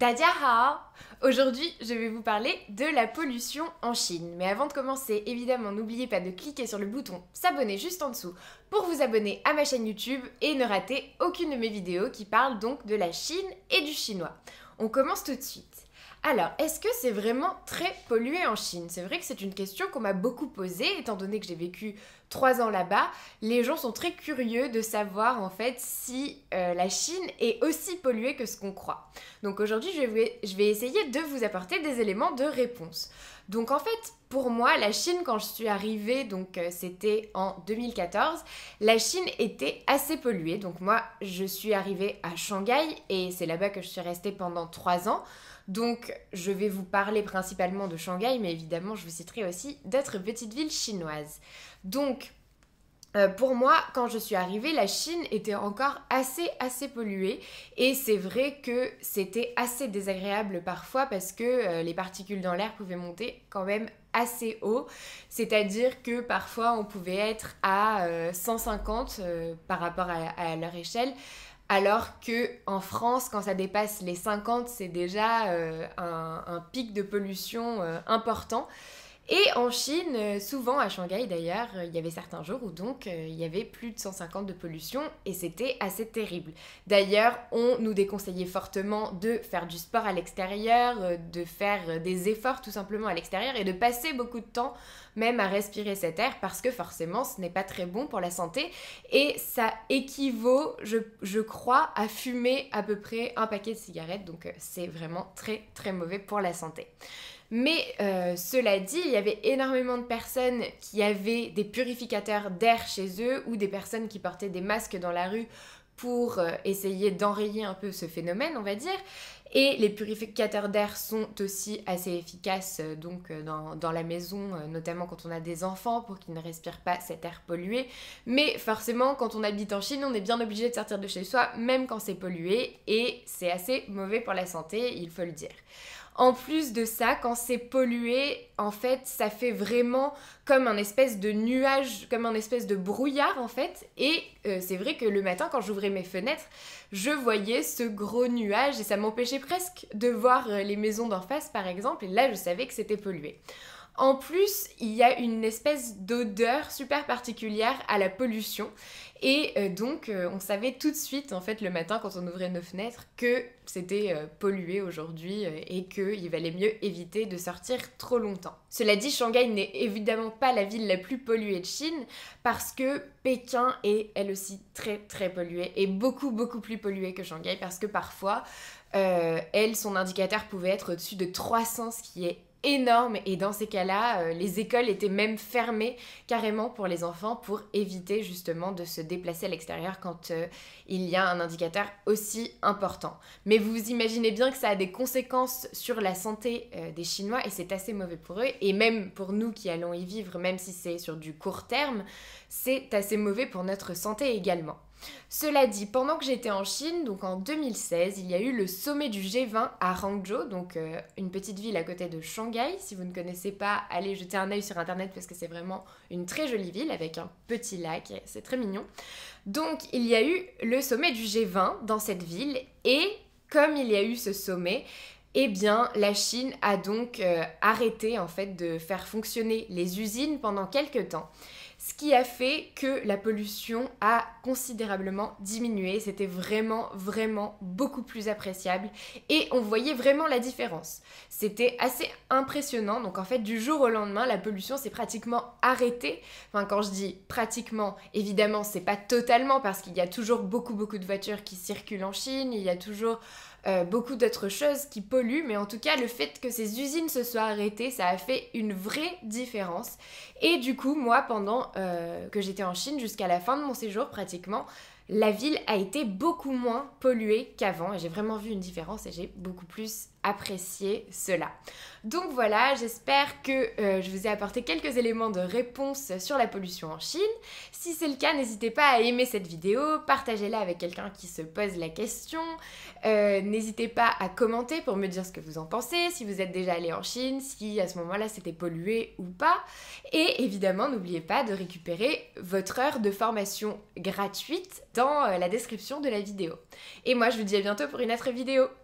Dadia Aujourd'hui, je vais vous parler de la pollution en Chine. Mais avant de commencer, évidemment, n'oubliez pas de cliquer sur le bouton s'abonner juste en dessous pour vous abonner à ma chaîne YouTube et ne rater aucune de mes vidéos qui parlent donc de la Chine et du chinois. On commence tout de suite. Alors, est-ce que c'est vraiment très pollué en Chine? C'est vrai que c'est une question qu'on m'a beaucoup posée, étant donné que j'ai vécu trois ans là-bas. Les gens sont très curieux de savoir en fait si euh, la Chine est aussi polluée que ce qu'on croit. Donc aujourd'hui, je vais, essayer de vous apporter des éléments de réponse. Donc en fait, pour moi, la Chine, quand je suis arrivée, donc euh, c'était en 2014, la Chine était assez polluée. Donc moi, je suis arrivée à Shanghai et c'est là-bas que je suis restée pendant trois ans. Donc, je vais vous parler principalement de Shanghai, mais évidemment, je vous citerai aussi d'autres petites villes chinoises. Donc, euh, pour moi, quand je suis arrivée, la Chine était encore assez, assez polluée. Et c'est vrai que c'était assez désagréable parfois parce que euh, les particules dans l'air pouvaient monter quand même assez haut. C'est-à-dire que parfois, on pouvait être à 150 euh, par rapport à leur échelle alors que en France, quand ça dépasse les 50, c'est déjà un, pic de pollution important. Et en Chine, euh, souvent à Shanghai d'ailleurs, il y avait certains jours où donc il y avait plus de 150 de pollution et c'était assez terrible. D'ailleurs, on nous déconseillait fortement de faire du sport à l'extérieur, de faire des efforts tout simplement à l'extérieur et de passer beaucoup de temps même à respirer cet air parce que forcément ce n'est pas très bon pour la santé et ça équivaut, je, crois, à fumer à peu près un paquet de cigarettes donc euh, c'est vraiment très très mauvais pour la santé. Mais euh, cela dit, il y avait énormément de personnes qui avaient des purificateurs d'air chez eux ou des personnes qui portaient des masques dans la rue pour euh, essayer d'enrayer un peu ce phénomène, on va dire. Et les purificateurs d'air sont aussi assez efficaces euh, donc dans, la maison, notamment quand on a des enfants pour qu'ils ne respirent pas cet air pollué. Mais forcément, quand on habite en Chine, on est bien obligé de sortir de chez soi, même quand c'est pollué, et c'est assez mauvais pour la santé, il faut le dire. En plus de ça, quand c'est pollué, en fait, ça fait vraiment comme un espèce de nuage, comme un espèce de brouillard en fait. Et euh, c'est vrai que le matin, quand j'ouvrais mes fenêtres, je voyais ce gros nuage et ça m'empêchait presque de voir euh, les maisons d'en face par exemple. Et là, je savais que c'était pollué. En plus, il y a une espèce d'odeur super particulière à la pollution. Et euh, donc, euh, on savait tout de suite, en fait, le matin, quand on ouvrait nos fenêtres, que c'était euh, pollué aujourd'hui et qu'il valait mieux éviter de sortir trop longtemps. Cela dit, Shanghai n'est évidemment pas la ville la plus polluée de Chine parce que Pékin est elle aussi très très polluée et beaucoup beaucoup plus polluée que Shanghai parce que parfois, elle, son indicateur pouvait être au-dessus de 300, ce qui est énorme et dans ces cas-là, euh, les écoles étaient même fermées carrément pour les enfants pour éviter justement de se déplacer à l'extérieur quand euh, il y a un indicateur aussi important. Mais vous imaginez bien que ça a des conséquences sur la santé euh, des Chinois et c'est assez mauvais pour eux et même pour nous qui allons y vivre, même si c'est sur du court terme, c'est assez mauvais pour notre santé également. Cela dit, pendant que j'étais en Chine, donc en 2016, il y a eu le sommet du G20 à Hangzhou, donc euh, une petite ville à côté de Shanghai. Si vous ne connaissez pas, allez jeter un œil sur internet parce que c'est vraiment une très jolie ville avec un petit lac, c'est très mignon. Donc il y a eu le sommet du G20 dans cette ville et comme il y a eu ce sommet, eh bien, la Chine a donc euh, arrêté en fait de faire fonctionner les usines pendant quelques temps ce qui a fait que la pollution a considérablement diminué. C'était vraiment, vraiment beaucoup plus appréciable et on voyait vraiment la différence. C'était assez impressionnant. Donc en fait, du jour au lendemain, la pollution s'est pratiquement arrêtée. Enfin, quand je dis pratiquement, évidemment, c'est pas totalement parce qu'il y a toujours beaucoup, beaucoup de voitures qui circulent en Chine. Il y a toujours euh, beaucoup d'autres choses qui polluent, mais en tout cas, le fait que ces usines se soient arrêtées, ça a fait une vraie différence. Et du coup, moi, pendant euh, que j'étais en Chine, jusqu'à la fin de mon séjour pratiquement, la ville a été beaucoup moins polluée qu'avant. Et j'ai vraiment vu une différence et j'ai beaucoup plus apprécié cela. Donc voilà, j'espère que euh, je vous ai apporté quelques éléments de réponse sur la pollution en Chine. Si c'est le cas, n'hésitez pas à aimer cette vidéo, partagez-la avec quelqu'un qui se pose la question. Euh, n'hésitez pas à commenter pour me dire ce que vous en pensez, si vous êtes déjà allé en Chine, si à ce moment-là c'était pollué ou pas. Et évidemment, n'oubliez pas de récupérer votre heure de formation gratuite dans euh, la description de la vidéo. Et moi, je vous dis à bientôt pour une autre vidéo.